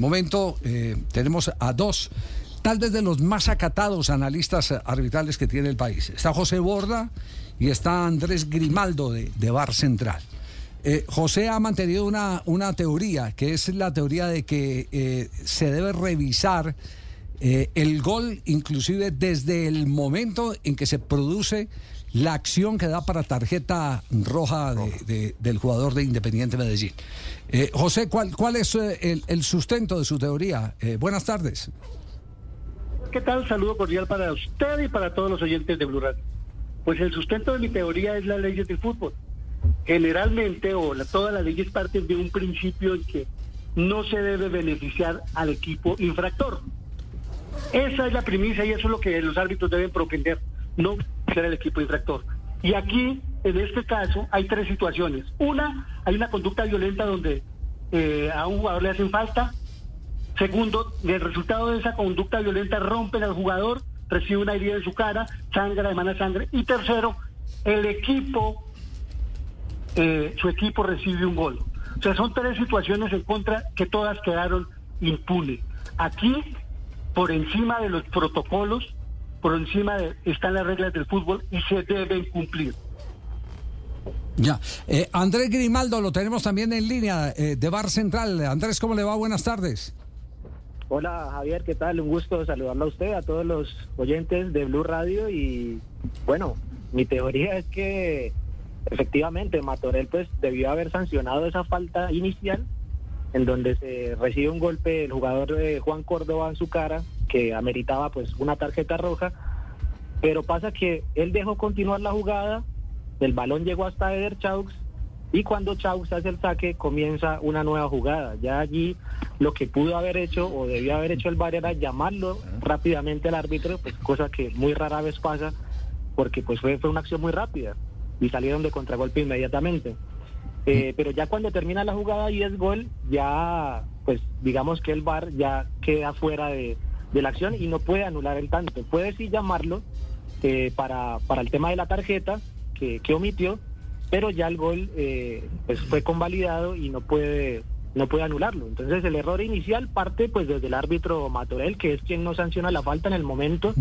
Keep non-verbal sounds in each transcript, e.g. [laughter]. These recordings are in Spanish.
momento tenemos a dos, tal vez de los más acatados analistas arbitrales que tiene el país. Está José Borda y está Andrés Grimaldo de, de Bar Central. José ha mantenido una, una teoría, que es la teoría de que se debe revisar el gol, inclusive desde el momento en que se produce la acción que da para tarjeta roja del jugador de Independiente Medellín. Eh, José, ¿cuál, cuál es eh, el, sustento de su teoría? Eh, buenas tardes. ¿Qué tal? Saludo cordial para usted y para todos los oyentes de Blue Radio. Pues el sustento de mi teoría es la ley del fútbol. Generalmente, o todas las leyes parten de un principio en que no se debe beneficiar al equipo infractor. Esa es la primicia y eso es lo que los árbitros deben propender no ser el equipo infractor. Y aquí, en este caso, hay tres situaciones. Una, hay una conducta violenta donde eh, a un jugador le hacen falta. Segundo, el resultado de esa conducta violenta rompen al jugador, recibe una herida en su cara, sangre, emana sangre. Y tercero, el equipo, eh, su equipo recibe un gol. O sea, son tres situaciones en contra que todas quedaron impunes. Aquí, por encima de los protocolos, por encima de, están las reglas del fútbol y se deben cumplir. Ya. Eh, Andrés Grimaldo lo tenemos también en línea eh, de Bar Central. Andrés, ¿cómo le va? Buenas tardes. Hola Javier, ¿qué tal? Un gusto saludarlo a usted, a todos los oyentes de Blue Radio y bueno, mi teoría es que efectivamente Matorel pues debió haber sancionado esa falta inicial en donde se recibe un golpe el jugador de Juan Córdoba en su cara que ameritaba pues una tarjeta roja, pero pasa que él dejó continuar la jugada, el balón llegó hasta Eder Chaux y cuando Chaux hace el saque comienza una nueva jugada. Ya allí lo que pudo haber hecho o debió haber hecho el VAR era llamarlo rápidamente al árbitro, pues cosa que muy rara vez pasa porque pues fue, fue una acción muy rápida y salieron de contragolpe inmediatamente. Eh, pero ya cuando termina la jugada y es gol, ya pues digamos que el VAR ya queda fuera de, de la acción y no puede anular el tanto. Puede sí llamarlo eh, para, para el tema de la tarjeta que, que omitió, pero ya el gol eh, pues fue convalidado y no puede no puede anularlo. Entonces el error inicial parte pues desde el árbitro Matorel, que es quien no sanciona la falta en el momento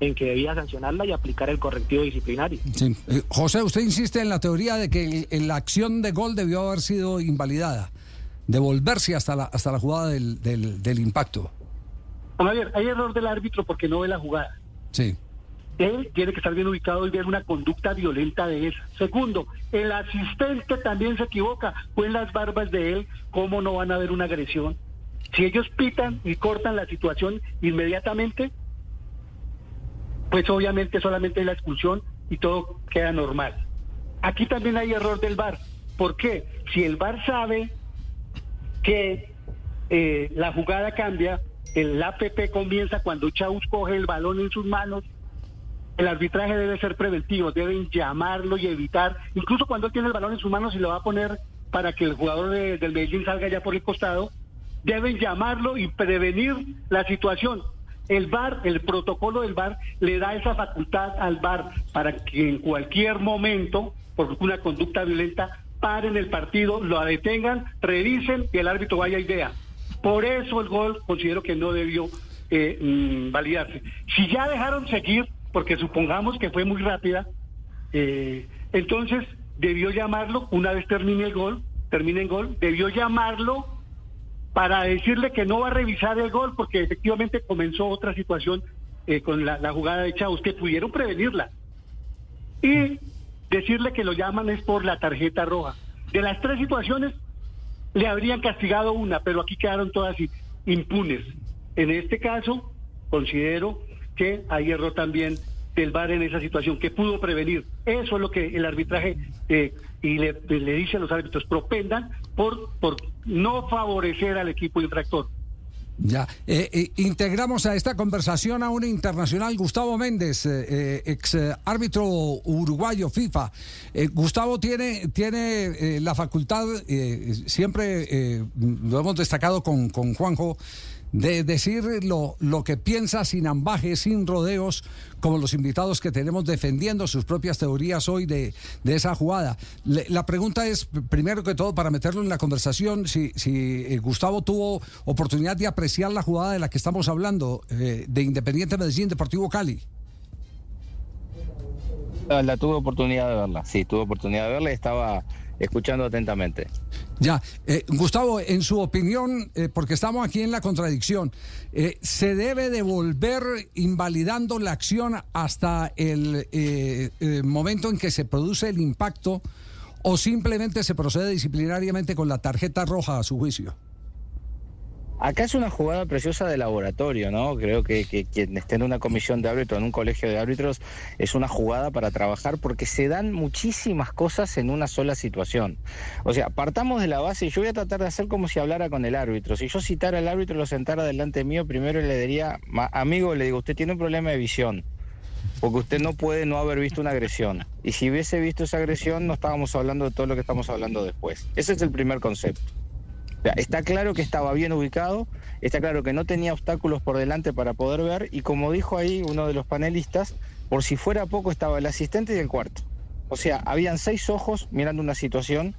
en que debía sancionarla y aplicar el correctivo disciplinario. Eh, José, usted insiste en la teoría de que la acción de gol debió haber sido invalidada, devolverse hasta la, hasta la jugada del, del, del impacto. A ver, hay error del árbitro porque no ve la jugada. Sí. Él tiene que estar bien ubicado y ver una conducta violenta de esa. Segundo, el asistente también se equivoca. Fue en las barbas de él, ¿cómo no van a ver una agresión? Si ellos pitan y cortan la situación inmediatamente, pues obviamente solamente la expulsión y todo queda normal. Aquí también hay error del VAR. ¿Por qué? Si el VAR sabe que eh, la jugada cambia, el APP comienza cuando Chaus coge el balón en sus manos. El arbitraje debe ser preventivo, deben llamarlo y evitar, incluso cuando él tiene el balón en sus manos y lo va a poner para que el jugador del Medellín salga ya por el costado, deben llamarlo y prevenir la situación. El VAR, el protocolo del VAR, le da esa facultad al VAR para que en cualquier momento, por una conducta violenta, paren el partido, lo detengan, revisen y el árbitro vaya a idea. Por eso el gol considero que no debió eh, mm, validarse. Si ya dejaron seguir, porque supongamos que fue muy rápida, eh, entonces debió llamarlo una vez termine el gol, termine el gol, debió llamarlo para decirle que no va a revisar el gol porque efectivamente comenzó otra situación eh, con la, la, jugada de Chavos que pudieron prevenirla. Y decirle que lo llaman es por la tarjeta roja. De las tres situaciones, le habrían castigado una, pero aquí quedaron todas impunes. En este caso, considero que hay error también del VAR en esa situación, que pudo prevenir. Eso es lo que el arbitraje eh, y le, dice a los árbitros, propendan por, por no favorecer al equipo infractor. Ya, eh, eh, integramos a esta conversación a un internacional, Gustavo Méndez, ex árbitro uruguayo FIFA. Gustavo tiene, tiene la facultad, siempre lo hemos destacado con, con Juanjo, de decir lo, lo que piensa sin ambajes, sin rodeos, como los invitados que tenemos defendiendo sus propias teorías hoy de, de esa jugada. la pregunta es, primero que todo, para meterlo en la conversación, si, si eh, Gustavo tuvo oportunidad de apreciar la jugada de la que estamos hablando, eh, de Independiente Medellín, Deportivo Cali. La, tuve oportunidad de verla, sí, tuve oportunidad de verla y estaba escuchando atentamente. Ya, eh, Gustavo, en su opinión, eh, porque estamos aquí en la contradicción, eh, ¿se debe devolver invalidando la acción hasta el momento en que se produce el impacto o simplemente se procede disciplinariamente con la tarjeta roja a su juicio? Acá es una jugada preciosa de laboratorio, ¿no? Creo que, quien esté en una comisión de árbitros, en un colegio de árbitros, es una jugada para trabajar porque se dan muchísimas cosas en una sola situación. O sea, partamos de la base y yo voy a tratar de hacer como si hablara con el árbitro. Si yo citara al árbitro y lo sentara delante mío, primero le diría, amigo, le digo, usted tiene un problema de visión porque usted no puede no haber visto una agresión. Y si hubiese visto esa agresión, no estábamos hablando de todo lo que estamos hablando después. Ese es el primer concepto está claro que estaba bien ubicado, está claro que no tenía obstáculos por delante para poder ver y como dijo ahí uno de los panelistas, por si fuera poco estaba el asistente y el cuarto. O sea, habían seis ojos mirando una situación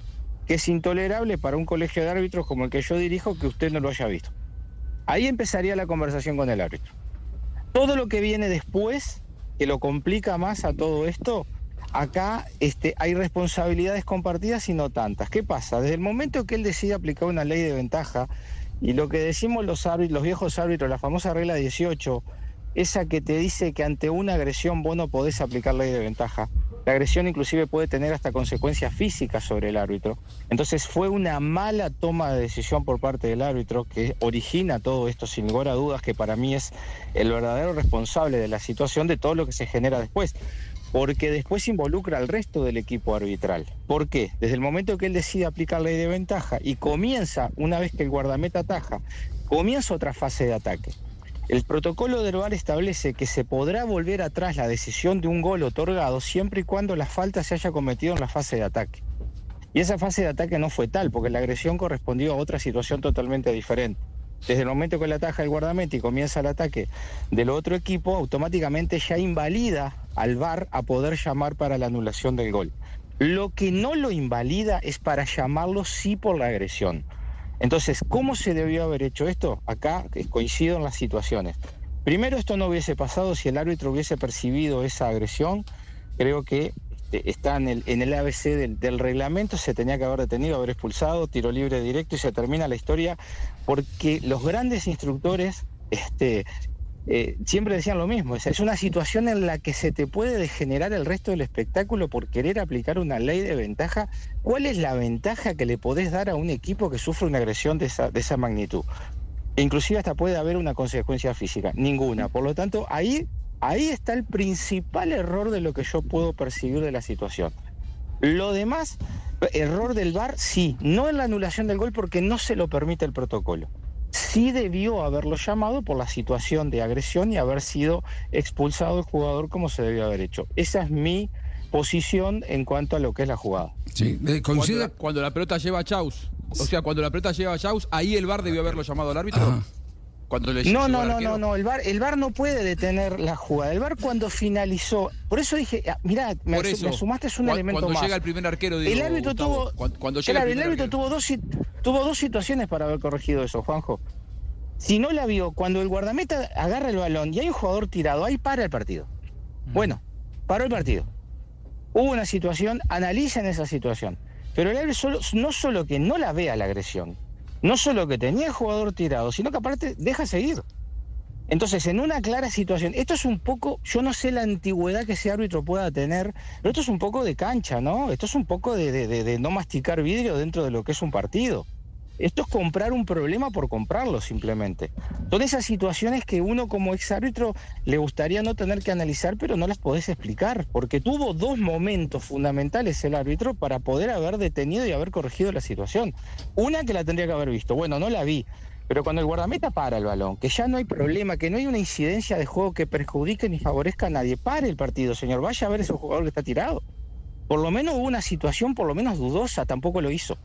que es intolerable para un colegio de árbitros como el que yo dirijo que usted no lo haya visto. Ahí empezaría la conversación con el árbitro. Todo lo que viene después, que lo complica más a todo esto, acá este, hay responsabilidades compartidas y no tantas. ¿Qué pasa? Desde el momento que él decide aplicar una ley de ventaja, y lo que decimos los, árbitros, los viejos árbitros, la famosa regla 18, esa que te dice que ante una agresión vos no podés aplicar ley de ventaja. La agresión inclusive puede tener hasta consecuencias físicas sobre el árbitro. Entonces fue una mala toma de decisión por parte del árbitro que origina todo esto, sin lugar a dudas, que para mí es el verdadero responsable de la situación de todo lo que se genera después porque después involucra al resto del equipo arbitral. ¿Por qué? Desde el momento que él decide aplicar ley de ventaja y comienza, una vez que el guardameta ataja, comienza otra fase de ataque. El protocolo del VAR establece que se podrá volver atrás la decisión de un gol otorgado siempre y cuando la falta se haya cometido en la fase de ataque. Y esa fase de ataque no fue tal, porque la agresión correspondió a otra situación totalmente diferente. Desde el momento que la ataja el guardameta y comienza el ataque del otro equipo, automáticamente ya invalida al VAR a poder llamar para la anulación del gol. Lo que no lo invalida es para llamarlo sí por la agresión. Entonces, ¿cómo se debió haber hecho esto? Acá coincido en las situaciones. Primero, esto no hubiese pasado si el árbitro hubiese percibido esa agresión. Creo que está en el, en el ABC del, del, reglamento, se tenía que haber detenido, haber expulsado, tiro libre directo y se termina la historia porque los grandes instructores este, eh, siempre decían lo mismo, es, es una situación en la que se te puede degenerar el resto del espectáculo por querer aplicar una ley de ventaja. ¿Cuál es la ventaja que le podés dar a un equipo que sufre una agresión de esa, de esa magnitud? inclusive hasta puede haber una consecuencia física, ninguna. Por lo tanto, ahí, ahí está el principal error de lo que yo puedo percibir de la situación. Lo demás, error del VAR, sí, no en la anulación del gol porque no se lo permite el protocolo sí debió haberlo llamado por la situación de agresión y haber sido expulsado el jugador como se debió haber hecho. Esa es mi posición en cuanto a lo que es la jugada. Sí, eh, coincide. Cuando la, pelota lleva a Chaus, o sea, cuando la pelota lleva a Chaus, ahí el VAR debió haberlo llamado al árbitro. Cuando le no, no, no, no, no, el VAR, el VAR no puede detener la jugada. El VAR cuando finalizó, por eso dije, ah, mirá, me, sumaste es un elemento cuando más. llega el primer arquero, digo, el árbitro tuvo, cuando, llega el, árbitro tuvo dos, tuvo dos situaciones para haber corregido eso, Juanjo. Si no la vio, cuando el guardameta agarra el balón y hay un jugador tirado, ahí para el partido. Mm. Bueno, paró el partido. Hubo una situación, analicen esa situación. Pero el árbitro no solo que no la vea la agresión, no solo que tenía el jugador tirado, sino que aparte deja seguir. Entonces, en una clara situación, esto es un poco, yo no sé la antigüedad que ese árbitro pueda tener, pero esto es un poco de cancha, ¿no? Esto es un poco de, de no masticar vidrio dentro de lo que es un partido. Esto es comprar un problema por comprarlo simplemente. Son esas situaciones que uno como ex árbitro le gustaría no tener que analizar, pero no las podés explicar, porque tuvo dos momentos fundamentales el árbitro para poder haber detenido y haber corregido la situación. Una que la tendría que haber visto, bueno, no la vi, pero cuando el guardameta para el balón, que ya no hay problema, que no hay una incidencia de juego que perjudique ni favorezca a nadie, pare el partido, señor, vaya a ver ese jugador que está tirado. Por lo menos hubo una situación por lo menos dudosa, tampoco lo hizo.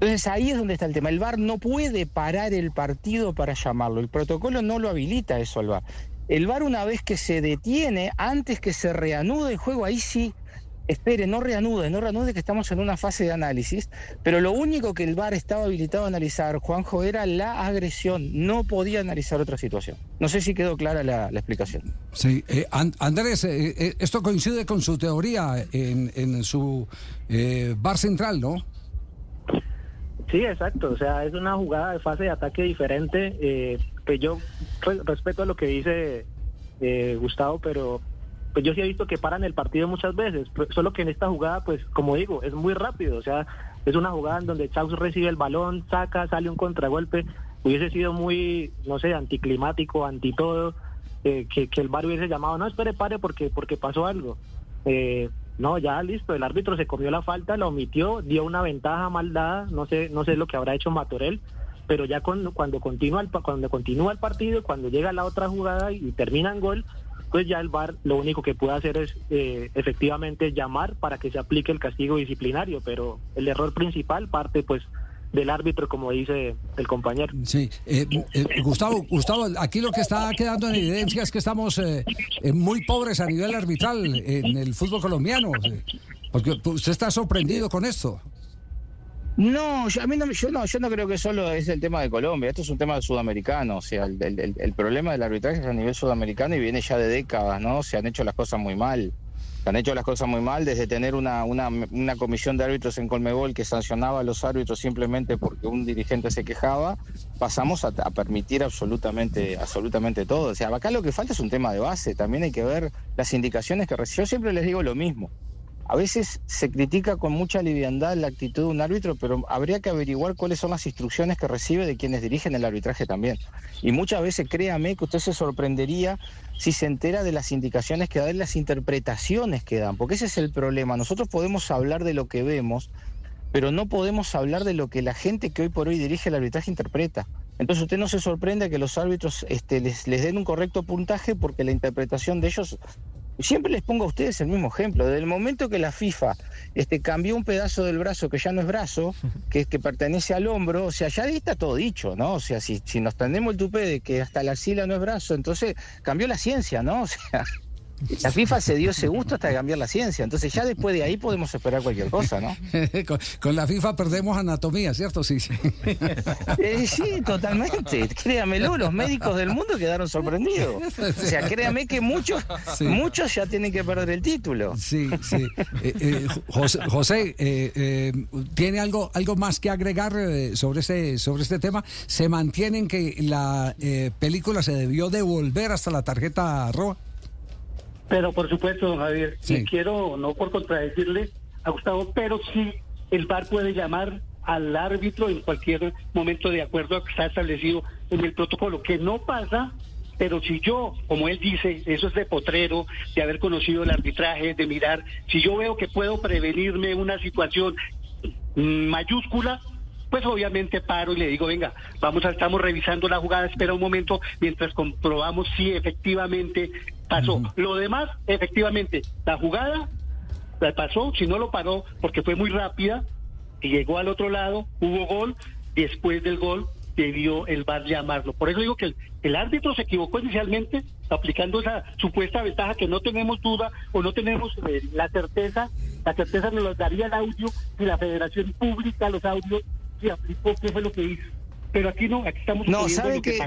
Entonces ahí es donde está el tema. El VAR no puede parar el partido para llamarlo. El protocolo no lo habilita eso al VAR. El VAR una vez que se detiene, antes que se reanude el juego, ahí sí espere, no reanude, no reanude que estamos en una fase de análisis, pero lo único que el VAR estaba habilitado a analizar, Juanjo, era la agresión, no podía analizar otra situación. No sé si quedó clara la, explicación. Sí, eh, Andrés, eh, eh, esto coincide con su teoría en, en su VAR central, ¿no? Sí, exacto, o sea, es una jugada de fase de ataque diferente, que yo respeto a lo que dice Gustavo, pero pues yo sí he visto que paran el partido muchas veces, solo que en esta jugada, pues como digo, es muy rápido, o sea, es una jugada en donde Chaus recibe el balón, saca, sale un contragolpe, hubiese sido muy, no sé, anticlimático, anti todo, eh, que, el bar hubiese llamado, no, espere, pare porque, porque pasó algo. Eh, no, ya listo, el árbitro se comió la falta, la omitió, dio una ventaja mal dada, no sé, no sé lo que habrá hecho Matorel, pero ya cuando, cuando continúa el cuando continúa el partido, cuando llega la otra jugada y termina en gol, pues ya el VAR lo único que puede hacer es eh, efectivamente llamar para que se aplique el castigo disciplinario, pero el error principal parte pues del árbitro, como dice el compañero. Sí, eh, eh, Gustavo, Gustavo, aquí lo que está quedando en evidencia es que estamos muy pobres a nivel arbitral en el fútbol colombiano, porque usted está sorprendido con esto. No, yo, a mí no, yo no, yo no creo que solo es el tema de Colombia, esto es un tema sudamericano, o sea, el, problema del arbitraje es a nivel sudamericano y viene ya de décadas, ¿no? Se han hecho las cosas muy mal, han hecho las cosas muy mal desde tener una, una, comisión de árbitros en Colmebol que sancionaba a los árbitros simplemente porque un dirigente se quejaba, pasamos a, a, permitir absolutamente, absolutamente todo. O sea, acá lo que falta es un tema de base, también hay que ver las indicaciones que recibe. Yo siempre les digo lo mismo. A veces se critica con mucha liviandad la actitud de un árbitro, pero habría que averiguar cuáles son las instrucciones que recibe de quienes dirigen el arbitraje también. Y muchas veces, créame, que usted se sorprendería si se entera de las indicaciones que dan, las interpretaciones que dan, porque ese es el problema. Nosotros podemos hablar de lo que vemos, pero no podemos hablar de lo que la gente que hoy por hoy dirige el arbitraje interpreta. Entonces usted no se sorprende que los árbitros este, les, les den un correcto puntaje porque la interpretación de ellos Siempre les pongo a ustedes el mismo ejemplo. Desde el momento que la FIFA este, cambió un pedazo del brazo que ya no es brazo, [laughs] que, que pertenece al hombro, o sea, ya ahí está todo dicho, ¿no? O sea, si, si nos tendemos el tupé de que hasta la axila no es brazo, entonces cambió la ciencia, ¿no? [laughs] O sea, la FIFA se dio ese gusto hasta cambiar la ciencia. Entonces ya después de ahí podemos esperar cualquier cosa, ¿no? [laughs] con, la FIFA perdemos anatomía, ¿cierto? Sí, sí. [laughs] Eh, sí, totalmente. Créamelo, los médicos del mundo quedaron sorprendidos. O sea, créame que muchos, muchos ya tienen que perder el título. Sí, sí. Eh, eh, José, ¿tiene algo, algo más que agregar sobre este, sobre este tema? ¿Se mantienen que la película se debió devolver hasta la tarjeta roja? Pero por supuesto, Javier, y quiero, no por contradecirle a Gustavo, pero sí el VAR puede llamar al árbitro en cualquier momento de acuerdo a que está establecido en el protocolo, que no pasa, pero si yo, como él dice, eso es de potrero, de haber conocido el arbitraje, de mirar, si yo veo que puedo prevenirme una situación mayúscula, pues obviamente paro y le digo, venga, vamos a, estamos revisando la jugada, espera un momento mientras comprobamos si efectivamente pasó. Lo demás, efectivamente, la jugada la pasó, si no lo paró, porque fue muy rápida, y llegó al otro lado, hubo gol, después del gol debió el VAR llamarlo. Por eso digo que el, árbitro se equivocó inicialmente aplicando esa supuesta ventaja que no tenemos duda o no tenemos eh, la certeza, la certeza nos lo daría el audio y la federación pública los audios y aplicó qué fue lo que hizo. Pero aquí no, aquí estamos no, ¿sabe que,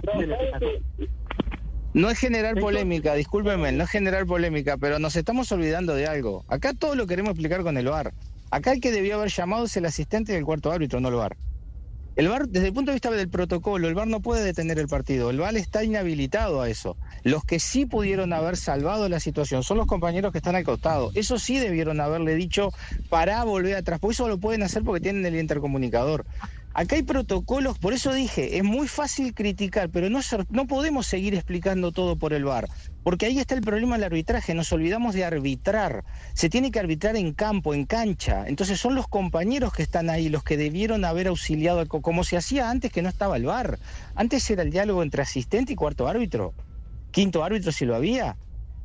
No es generar polémica, discúlpeme, no es generar polémica, pero nos estamos olvidando de algo. Acá todo lo queremos explicar con el VAR. Acá el que debió haber llamado es el asistente del cuarto árbitro, no el VAR. El VAR, desde el punto de vista del protocolo, el VAR no puede detener el partido. El VAR está inhabilitado a eso. Los que sí pudieron haber salvado la situación son los compañeros que están al costado. Eso sí debieron haberle dicho para volver atrás. Por eso lo pueden hacer porque tienen el intercomunicador. Acá hay protocolos, por eso dije, es muy fácil criticar, pero no, no podemos seguir explicando todo por el VAR, porque ahí está el problema del arbitraje, nos olvidamos de arbitrar, se tiene que arbitrar en campo, en cancha, entonces son los compañeros que están ahí los que debieron haber auxiliado, como se hacía antes que no estaba el VAR, antes era el diálogo entre asistente y cuarto árbitro, quinto árbitro si lo había,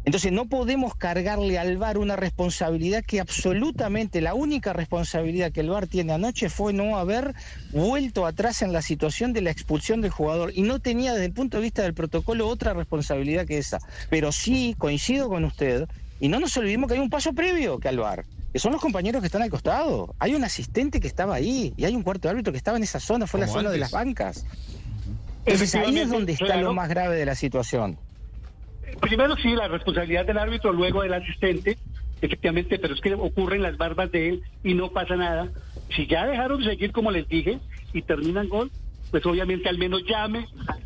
Entonces no podemos cargarle al VAR una responsabilidad que absolutamente la única responsabilidad que el VAR tiene anoche fue no haber vuelto atrás en la situación de la expulsión del jugador y no tenía desde el punto de vista del protocolo otra responsabilidad que esa. Pero sí coincido con usted y no nos olvidemos que hay un paso previo que al VAR que son los compañeros que están al costado. Hay un asistente que estaba ahí y hay un cuarto árbitro que estaba en esa zona, fue la zona de las bancas. Entonces ahí es donde está lo más grave de la situación primero sí, la responsabilidad del árbitro, luego del asistente, efectivamente, pero es que ocurren las barbas de él y no pasa nada. Si ya dejaron de seguir, como les dije, y terminan gol, pues obviamente al menos llame a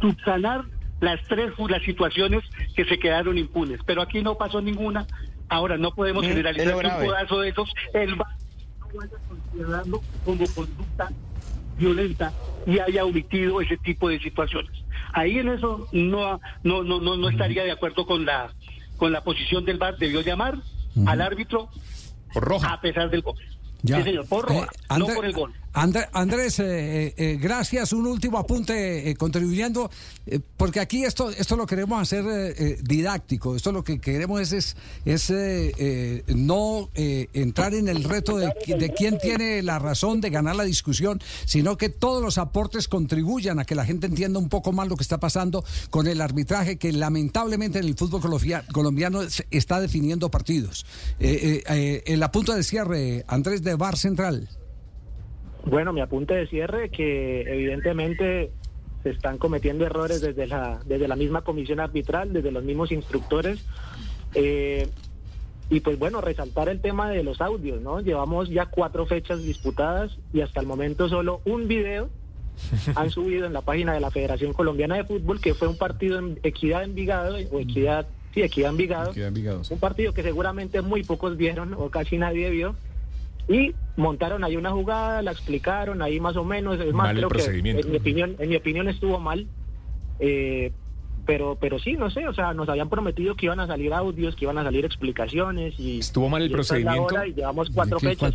subsanar las tres las situaciones que se quedaron impunes. Pero aquí no pasó ninguna. Ahora no podemos mm, generalizar un pedazo de esos. El no vaya considerarlo como conducta violenta y haya omitido ese tipo de situaciones. Ahí en eso no no no no, no estaría de acuerdo con la con la posición del VAR. Debió llamar al árbitro a pesar del gol. Sí, señor, por roja, eh, no por el gol. Andrés, eh, eh, gracias. Un último apunte contribuyendo, porque aquí esto esto lo queremos hacer didáctico. Esto lo que queremos es, es, no entrar en el reto de, de, quién tiene la razón de ganar la discusión, sino que todos los aportes contribuyan a que la gente entienda un poco más lo que está pasando con el arbitraje, que lamentablemente en el fútbol colombiano está definiendo partidos. el apunte de cierre, Andrés de Bar Central. Bueno, mi apunte de cierre que evidentemente se están cometiendo errores desde la desde la misma comisión arbitral, desde los mismos instructores. Eh, y pues bueno, resaltar el tema de los audios, ¿no? Llevamos ya cuatro fechas disputadas y hasta el momento solo un video [laughs] han subido en la página de la Federación Colombiana de Fútbol, que fue un partido en Equidad Envigado, o Equidad, sí, Equidad Envigado. Equidad Un partido que seguramente muy pocos vieron o casi nadie vio y montaron ahí una jugada, la explicaron ahí más o menos, es más, creo que en mi opinión, en mi opinión estuvo mal, eh, pero pero sí, no sé, o sea, nos habían prometido que iban a salir audios, que iban a salir explicaciones y estuvo mal el procedimiento. y llevamos cuatro fechas.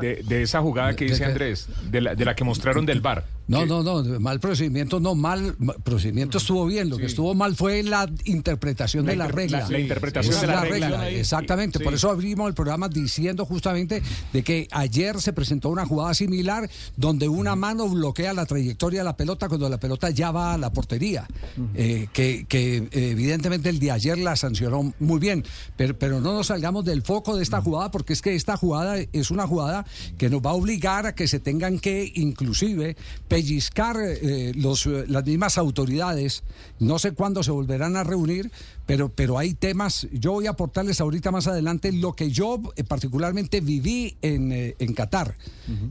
de, esa jugada que dice Andrés, de la, de la que mostraron del bar. No, no, no, mal procedimiento, no, mal procedimiento estuvo bien. Lo que estuvo mal fue la interpretación de la regla. La, interpretación de la, regla. Exactamente, por eso abrimos el programa diciendo justamente de que ayer se presentó una jugada similar donde una mano bloquea la trayectoria de la pelota cuando la pelota ya va a la portería. Eh, que, que evidentemente el de ayer la sancionó muy bien, pero, pero no nos salgamos del foco de esta jugada porque es que esta jugada es una jugada que nos va a obligar a que se tengan que inclusive pellizcar eh, los, eh, las mismas autoridades. No sé cuándo se volverán a reunir, pero, pero hay temas. Yo voy a aportarles ahorita más adelante lo que yo eh, particularmente viví en, en Qatar,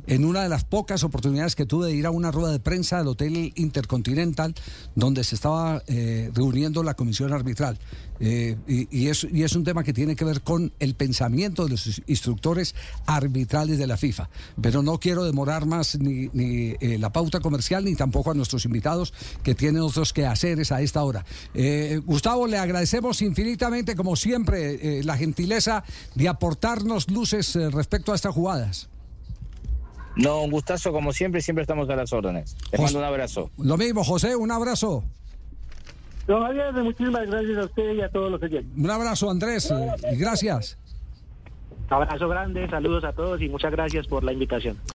en una de las pocas oportunidades que tuve de ir a una rueda de prensa del Hotel Intercontinental, donde se estaba reuniendo la comisión arbitral. Eh, y, es, y es un tema que tiene que ver con el pensamiento de los instructores arbitrales de la FIFA. Pero no quiero demorar más ni, ni eh, la pauta comercial ni tampoco a nuestros invitados que tienen otros quehaceres a esta hora. Eh, Gustavo, le agradecemos infinitamente, como siempre, la gentileza de aportarnos luces respecto a estas jugadas. No, un gustazo como siempre, siempre estamos a las órdenes. Te mando un abrazo. Lo mismo, José, un abrazo. Don Javier, muchísimas gracias a usted y a todos los oyentes. Un abrazo, Andrés, y gracias. Abrazo grande, saludos a todos y muchas gracias por la invitación.